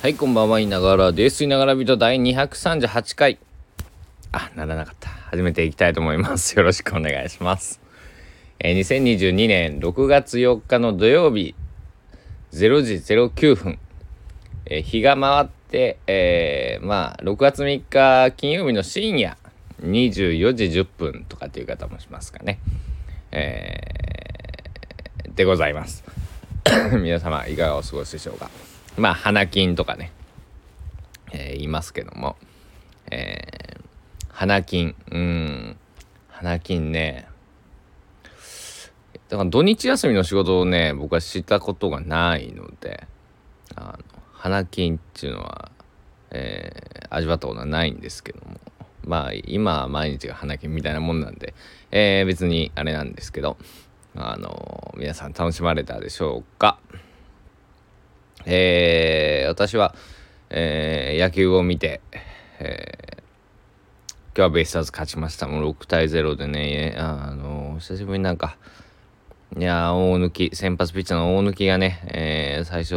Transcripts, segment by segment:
はい、こんばんは、いながらです。いながら人第238回。あ、ならなかった。始めていきたいと思います。よろしくお願いします。えー2022年6月4日の土曜日、0時09分。えー日が回って、えーまあ、6月3日金曜日の深夜、24時10分とかっていう方もしますかね。えーでございます。皆様いかがお過ごしでしょうか？まあ花金とかね、えー言いますけども、えー花金。うん。花金ね。だから土日休みの仕事をね僕はしたことがないのであの花金っていうのは、えー味わったことはないんですけども。まあ今は毎日が花金みたいなもんなんで、えー別にあれなんですけどあの皆さん楽しまれたでしょうか。えー私は、えー野球を見て、えー今日はベイスターズ勝ちました。もう6対0でねあの久しぶりになんかいや大抜き先発ピッチャーの大抜きがね、えー最初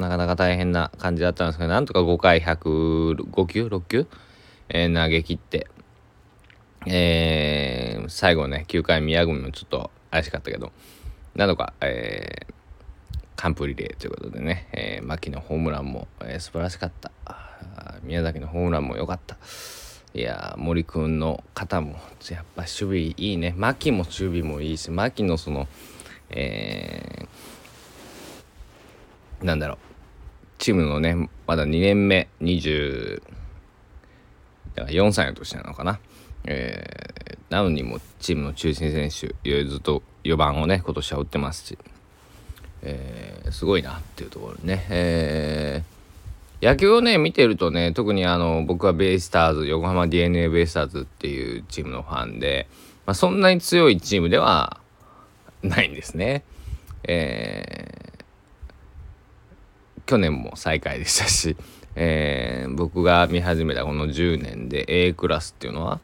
なかなか大変な感じだったんですけどなんとか5回105球6球、えー投げ切ってえー最後ね9回宮國もちょっと怪しかったけどなのか、えー完封リレーということでね、えー牧のホームランも、えー素晴らしかった。宮崎のホームランも良かった。いや森くんの肩もやっぱ守備いいね。牧も守備もいいし牧のそのえーなんだろうチームのねまだ2年目20だから4歳の年なのかな、えーなのにもチームの中心選手ずっと4番をね今年は打ってますし、えーすごいなっていうところね、えー野球をね見てるとね特にあの僕はベイスターズ横浜 d n a ベイスターズっていうチームのファンで、まあ、そんなに強いチームではないんですね。えー去年も最下位でしたし、えー僕が見始めたこの10年で A クラスっていうのは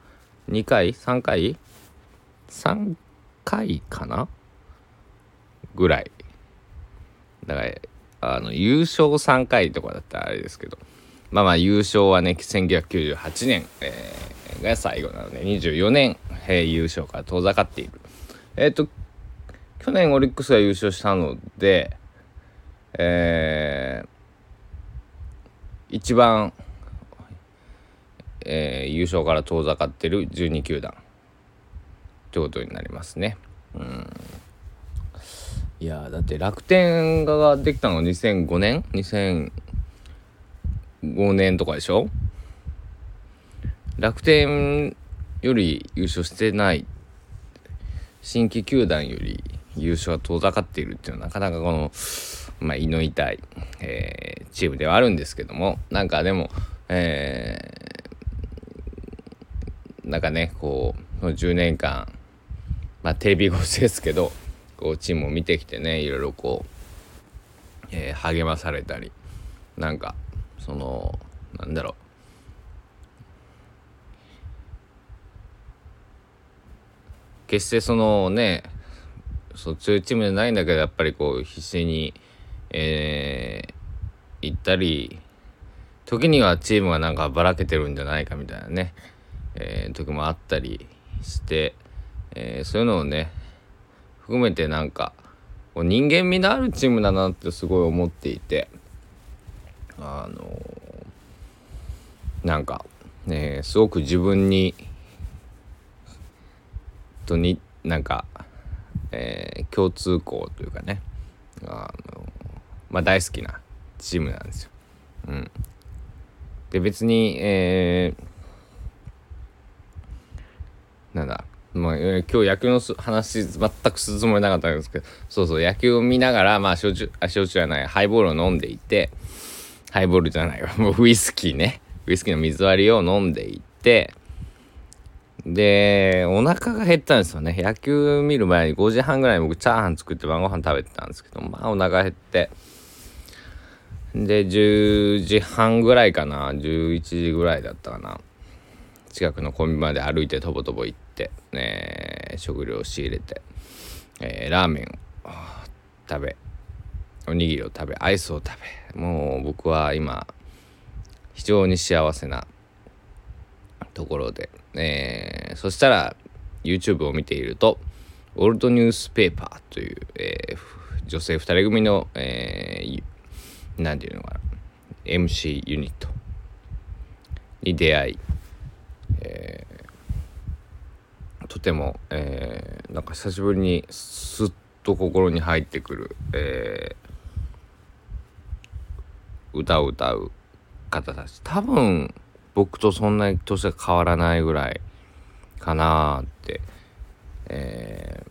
2回3回？3回かな？ぐらい。だからあの優勝3回とかだったらあれですけど。まあまあ優勝はね1998年、えーが最後なので24年、えー優勝から遠ざかっている。えっ、と去年オリックスが優勝したのでえー一番、えー優勝から遠ざかってる12球団。ってことになりますね。うん。いやだって楽天ができたの2005年？2005年とかでしょ？楽天より優勝してない。新規球団より優勝が遠ざかっているっていうのはなかなかこの、まあ、胃の痛い、えーチームではあるんですけども。なんかでも、えーなんかねこう10年間まあテレビ越しですけどこうチームを見てきてねいろいろこう、えー励まされたりなんかそのなんだろう。決してそのねそう強いチームじゃないんだけどやっぱりこう必死に、えー行ったり時にはチームがなんかばらけてるんじゃないかみたいなね、えー時もあったりして、えーそういうのをね含めてなんか人間味のあるチームだなってすごい思っていてあのーなんかねすごく自分にとになんか、えー共通項というかねあのまあ大好きなチームなんですよ。うん、で別に、えーなんだ、まあ、え今日野球のす話全くするつもりなかったんですけどそうそう野球を見ながらまあ焼酎あ焼酎じゃないハイボールを飲んでいてハイボールじゃないわもうウイスキーねウイスキーの水割りを飲んでいてでお腹が減ったんですよね。野球見る前に5時半ぐらいに僕チャーハン作って晩ご飯食べてたんですけどまあお腹減ってで10時半ぐらいかな11時ぐらいだったかな。近くのコンビニまで歩いてとぼとぼ行って、ね、食料を仕入れて、えーラーメンを食べおにぎりを食べアイスを食べもう僕は今非常に幸せなところで、えー、そしたら YouTube を見ているとオールドニュースペーパーという、えー、女性2人組の、えー、ていうのかな MC ユニットに出会い、えー、とても、えー、なんか久しぶりにスッと心に入ってくる、えー、歌を歌う方たち。多分僕とそんなに年が変わらないぐらいかなって、え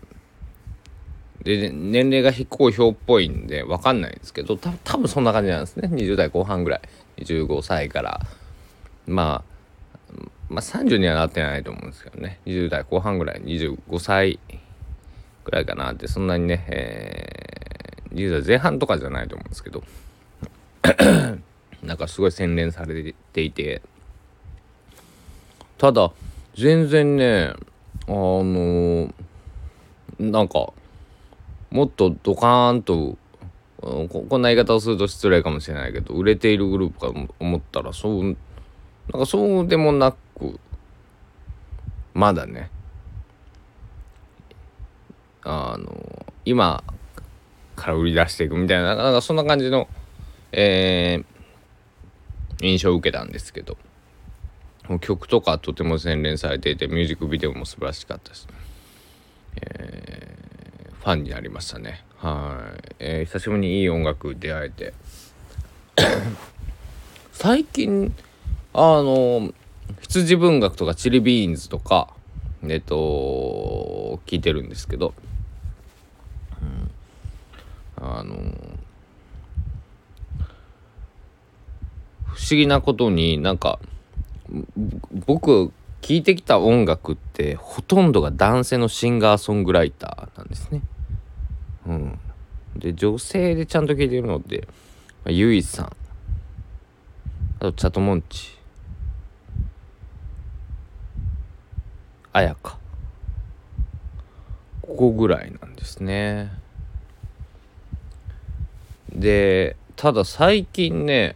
ー、で年齢が非公表っぽいんで分かんないんですけど多分そんな感じなんですね。20代後半ぐらい。25歳から。まあまあ30にはなってないと思うんですけどね。20代後半ぐらい25歳ぐらいかな。ってそんなにね、えー、20代前半とかじゃないと思うんですけど。なんかすごい洗練されていて。ただ全然ねあのなんかもっとドカーンとこんな言い方をすると失礼かもしれないけど売れているグループかと思ったらそうなんかそうでもなまだね。あの今から売り出していくみたいななんかそんな感じの、えー、印象を受けたんですけど。曲とかとても洗練されていてミュージックビデオも素晴らしかったです、えー、ファンになりましたね。はい、えー、久しぶりにいい音楽出会えて。最近あの羊文学とかチリビーンズとかえっと聞いてるんですけど。うん。あの不思議なことになんか僕聴いてきた音楽ってほとんどが男性のシンガーソングライターなんですね。うん、で女性でちゃんと聴いてるのって、まあ、ゆいさん。あとチャトモンチ。あやかここぐらいなんですね。でただ最近ね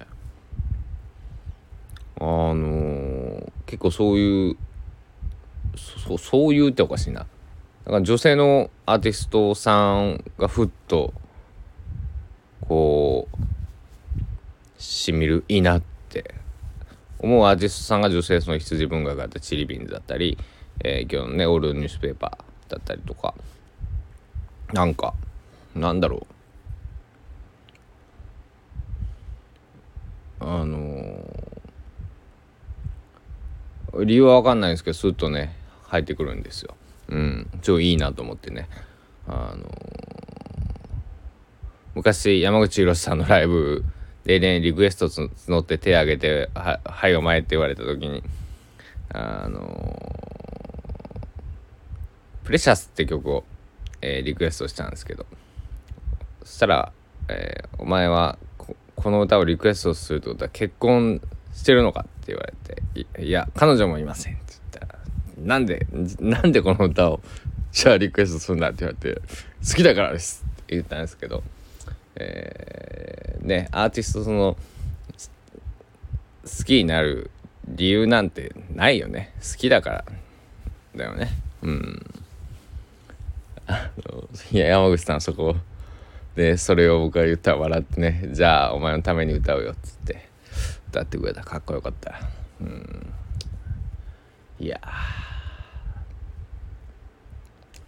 あのー、結構そういうそそういうっておかしいなだから女性のアーティストさんがふっとこうしみるいいなって思うアーティストさんが女性その羊文学があったチリビンズだったり、えー、今日のねオールニュースペーパーだったりとかなんかなんだろうあのー、理由は分かんないんですけどスッとね入ってくるんですよ。うん、超いいなと思ってね。あのー、昔山口宏さんのライブでねリクエスト募って手挙げて「ははいお前」って言われた時にあのー、プレシャスって曲を、えー、リクエストしたんですけど。そしたら、えー、お前はこの歌をリクエストするってことは結婚してるのかって言われて「いや彼女もいません」って言ったら「なんでなんでこの歌をじゃあリクエストするんだ」って言われて「好きだからです」って言ったんですけどえー、ねアーティストその好きになる理由なんてないよね。好きだからだよね。うん。あのいや山口さんそこでそれを僕が言ったら笑ってね。じゃあお前のために歌うよっつって。歌ってくれた。かっこよかった。うん。いや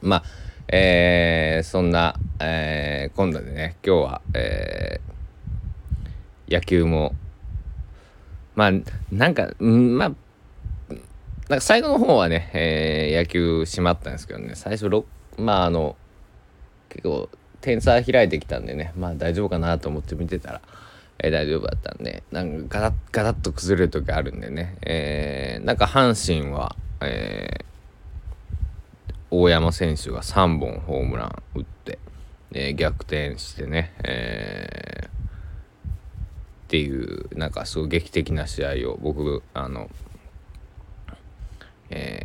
まあえー、そんな、えー、今度でね今日は、えー、野球もまあなんかまあなんか最後の方はね、えー、野球閉まったんですけどね最初まああの結構点差開いてきたんでね。まあ大丈夫かなと思って見てたら、えー、大丈夫だったんでなんかガタッガタッと崩れる時あるんでね、えー、なんか阪神は、えー、大山選手が3本ホームラン打って、えー、逆転してね、えー、っていうなんかすごい劇的な試合を僕あの、え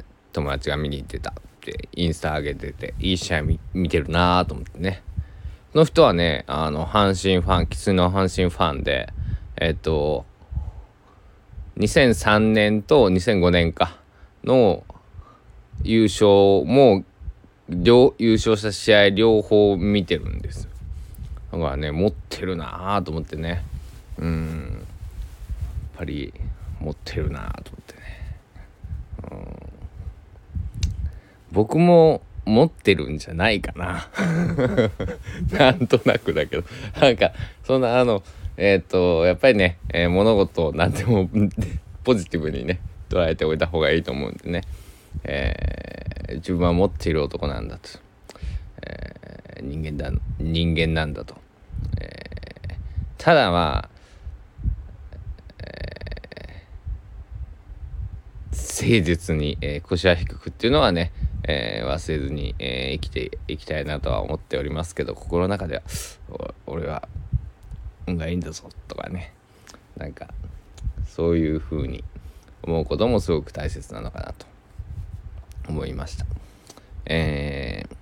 ー、友達が見に行ってた。ってインスタ上げてていい試合見てるなーと思ってね。の人はねあの阪神ファンきついの阪神ファンでえっと2003年と2005年かの優勝も両優勝した試合両方見てるんですだからね持ってるなあと思ってね。うん。やっぱり持ってるなあと思ってね、うん、僕も持ってるんじゃないかな。なんとなくだけど。なんかそんなあのえっ、ー、とやっぱりね、えー、物事を何でもポジティブにね捉えておいた方がいいと思うんでね、えー、自分は持っている男なんだと、え人間だ人間なんだと、えただまあ、誠実に、え腰は低くっていうのはねえー、忘れずに、えー、生きていきたいなとは思っておりますけど心の中では俺は運がいいんだぞとかねなんかそういうふうに思うこともすごく大切なのかなと思いました。えー、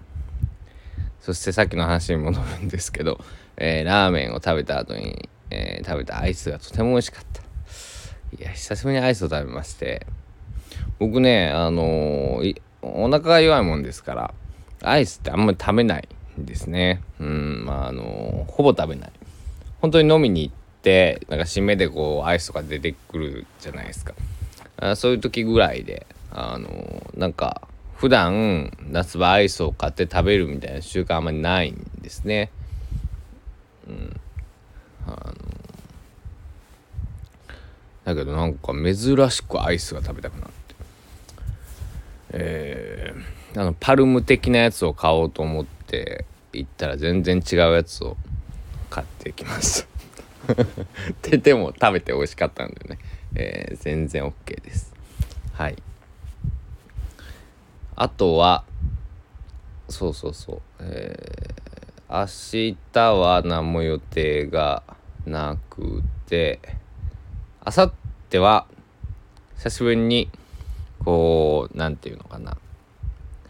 そしてさっきの話に戻るんですけど、えー、ラーメンを食べた後に、えー、食べたアイスがとても美味しかった。いや久しぶりにアイスを食べまして僕ねあのーお腹が弱いもんですからアイスってあんまり食べないんですね。うんまああのほぼ食べない。本当に飲みに行ってなんか締めでこうアイスとか出てくるじゃないですか。あそういう時ぐらいであのなんか普段夏場アイスを買って食べるみたいな習慣あんまりないんですね。うんあのだけどなんか珍しくアイスが食べたくなって。えー、あのパルム的なやつを買おうと思って行ったら全然違うやつを買ってきました ででも食べて美味しかったんでね、えー、全然 OK です。はい。あとはそうそうそう。えー、明日は何も予定がなくてあさっては久しぶりにこう何て言うのかな。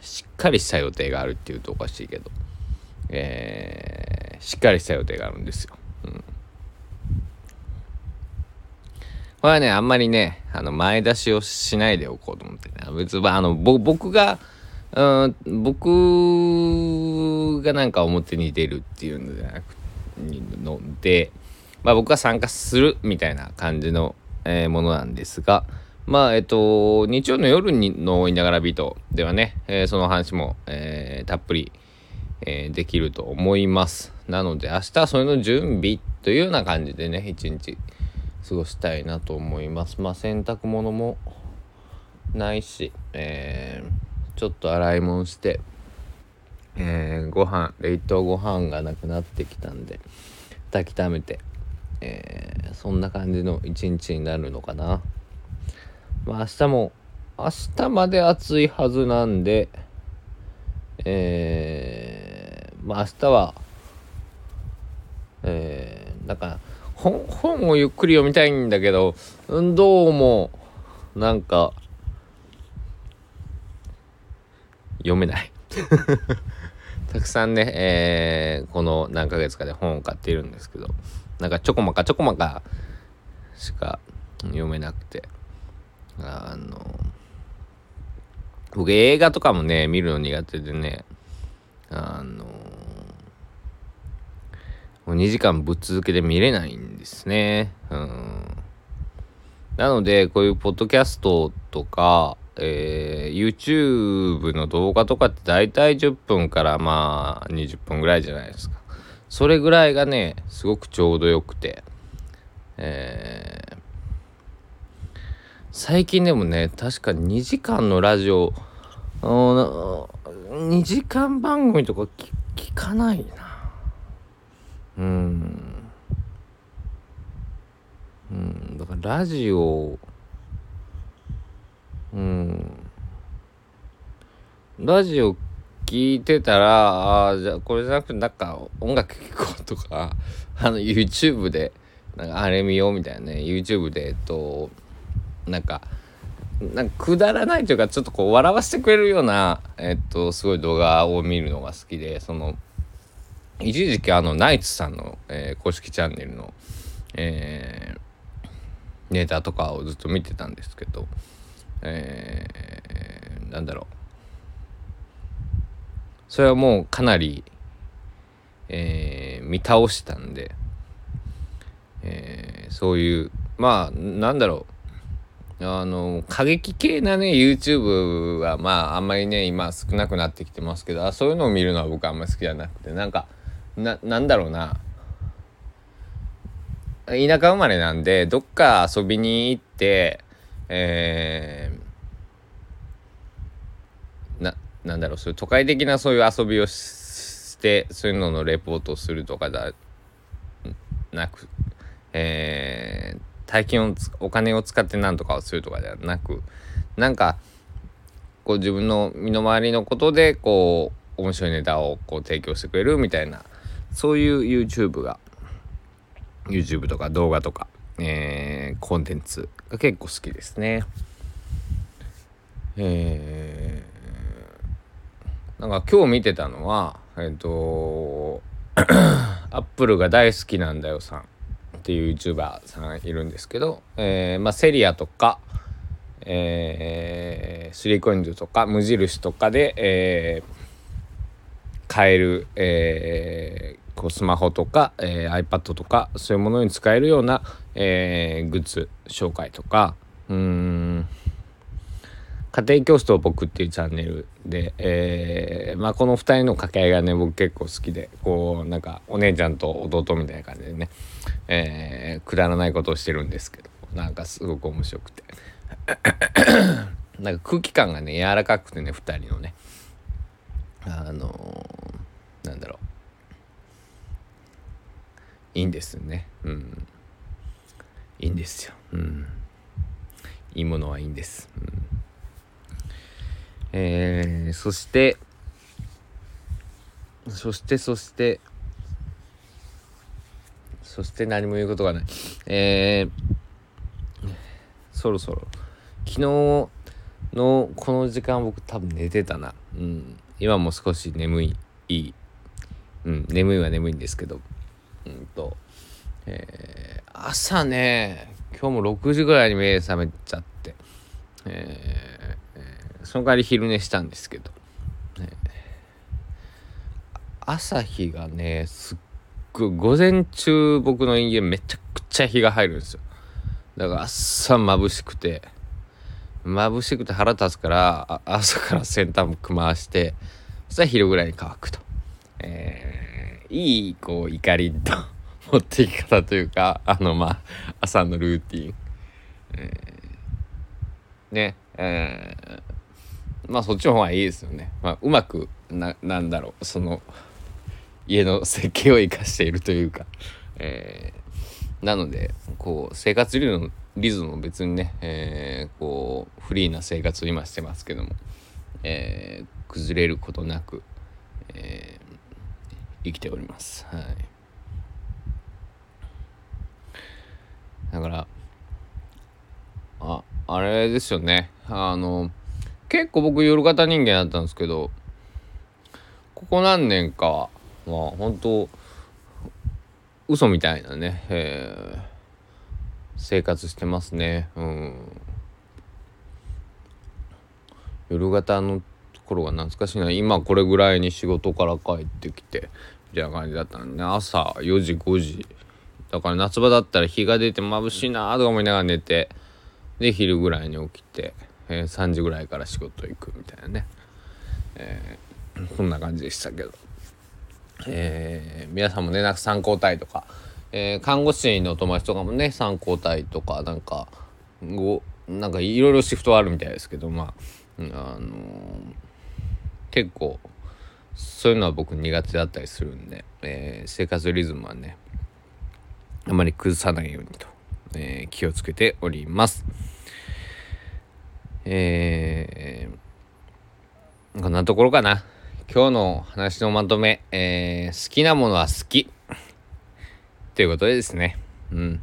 しっかりした予定があるっていうとおかしいけど、えー、しっかりした予定があるんですよ。うん、これはねあんまりねあの前出しをしないでおこうと思ってね。別にあの僕がうん僕がなんか表に出るっていうのじゃなくので、まあ、僕が参加するみたいな感じの、えー、ものなんですが、まあ、えっと、日曜の夜にのいながらビートではね、えー、その話も、えー、たっぷり、えー、できると思います。なので、明日はそれの準備というような感じでね、一日過ごしたいなと思います。まあ、洗濯物もないし、えー、ちょっと洗い物して、えー、ご飯、冷凍ご飯がなくなってきたんで、炊きためて、えー、そんな感じの一日になるのかな。まあ明日も、明日まで暑いはずなんで、えー、まあ明日は、えー、なんか本、本をゆっくり読みたいんだけど、どうも、なんか、読めない たくさんね、えー、この何ヶ月かで本を買っているんですけど、なんかちょこまかちょこまかしか読めなくて。あの僕映画とかもね見るの苦手でねあのもう2時間ぶっ続けで見れないんですね。うん。なのでこういうポッドキャストとか、えー、YouTube の動画とかって大体10分からまあ20分ぐらいじゃないですか。それぐらいがねすごくちょうどよくてえー最近でもね確か2時間のラジオ2時間番組とか聞かないな。うん。うん。だからラジオうん。ラジオ聞いてたらあじゃこれじゃなくてなんか音楽聴こうとかあの YouTube でなんかあれ見ようみたいなね。YouTube でえっとなんかなんかくだらないというかちょっとこう笑わせてくれるような、えっと、すごい動画を見るのが好きでその一時期あのナイツさんの、えー、公式チャンネルの、えー、ネタとかをずっと見てたんですけど、えー、なんだろう。それはもうかなり、えー、見倒したんで、えー、そういうまあなんだろう。あの過激系なね YouTube はまああんまりね今少なくなってきてますけどそういうのを見るのは僕あんまり好きじゃなくてなんかななんだろうな。田舎生まれなんでどっか遊びに行ってえー、ななんだろうそういう都会的なそういう遊びをしてそういうののレポートをするとかだなくえー大金をお金を使って何とかをするとかではなくなんかこう自分の身の回りのことでこう面白いネタをこう提供してくれるみたいなそういう YouTube が YouTube とか動画とか、えー、コンテンツが結構好きですね。えー、なんか今日見てたのはえっ、ー、とアップルが大好きなんだよさんっていう YouTuber さんいるんですけど、えー、まあ、セリアとか、えー、スリーコインズとか無印とかで、えー、買える、えー、こうスマホとか、えー、iPad とかそういうものに使えるような、えー、グッズ紹介とかうん家庭教師と僕っていうチャンネルで、えー、まあこの2人の掛け合いがね僕結構好きでこうなんかお姉ちゃんと弟みたいな感じでね、えー、くだらないことをしてるんですけどなんかすごく面白くて。なんか空気感がね柔らかくてね2人のね。あのー、なんだろう。いいんですよね。うん。いいんですよ。うん。いいものはいいんです、うん。えー、そしてそしてそしてそして何も言うことがない。えー、そろそろ。昨日のこの時間僕多分寝てたな。うん。今も少し眠い。いいうん。眠いは眠いんですけど。うんと。えー、朝ね今日も6時ぐらいに目覚めちゃって。えー、その代わり昼寝したんですけど、ね、朝日がねすっごい午前中僕の家めちゃくちゃ日が入るんですよ。だから朝眩しくて眩しくて腹立つから朝から洗濯機回してそしたら昼ぐらいに乾くと、えー、いいこう怒りと 持っていき方というかあのまあ朝のルーティン、えー、ねえー、まあそっちの方がいいですよね。まあ、うまくななんだろうその家の設計を生かしているというか、えー、なのでこう生活リズムリズムも別にね、えー、こうフリーな生活を今してますけども、えー、崩れることなく、えー、生きております。はい、だからああれですよねあの結構僕夜型人間だったんですけどここ何年かはまあ本当嘘みたいなね、えー、生活してますね。うん。夜型のところが懐かしいな。今これぐらいに仕事から帰ってきてみたいな感じだったんで、ね、朝4時5時。だから夏場だったら日が出て眩しいなとか思いながら寝てで昼ぐらいに起きて、えー、3時ぐらいから仕事行くみたいなね、えー、そんな感じでしたけど、えー、皆さんもねなんか参考体とか、え、看護師の友達とかもね参考体とかなんかごなんかいろいろシフトあるみたいですけどまあ、あの、結構そういうのは僕苦手だったりするんで、え、生活リズムはねあまり崩さないようにとえ、気をつけております。えー、こんなところかな。今日の話のまとめ、えー、好きなものは好き。ということでですね。うん。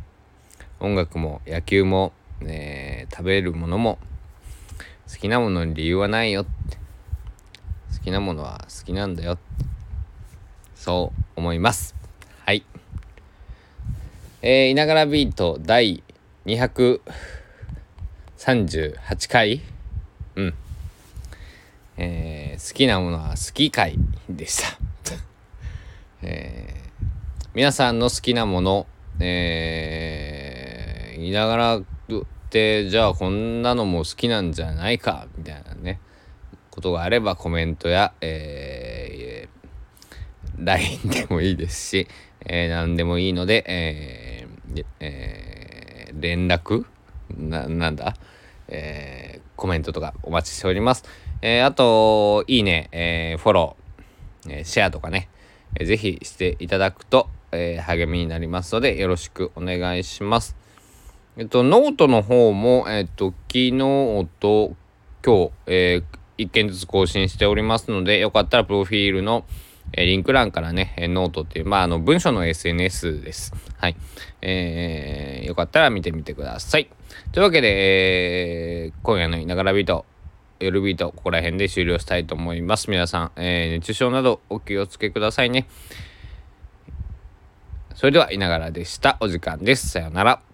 音楽も野球も、えー、食べるものも好きなものに理由はないよって。好きなものは好きなんだよって。そう思いますはいえー、いながらビート第200 38回うん。えー、好きなものは好き会でした。えー、皆さんの好きなものえー、いながらってじゃあこんなのも好きなんじゃないかみたいなねことがあればコメントや、えー、LINE でもいいですし、えー、何でもいいので、えーえー、連絡ななんだ、えー、コメントとかお待ちしております。えー、あと、いいね、えー、フォロー、え、シェアとかね、えー、ぜひしていただくと、え、励みになりますので、よろしくお願いします。えっと、ノートの方も、えっと、昨日と今日、えー、1件ずつ更新しておりますので、よかったらプロフィールの、え、リンク欄からね、ノートっていう、まあ、あの、文章の SNS です。はい。えー、よかったら見てみてください。というわけで、えー、今夜のいながらびーと、夜ビート、ここら辺で終了したいと思います。皆さん、えー、熱中症などお気をつけくださいね。それでは、いながらでした。お時間です。さようなら。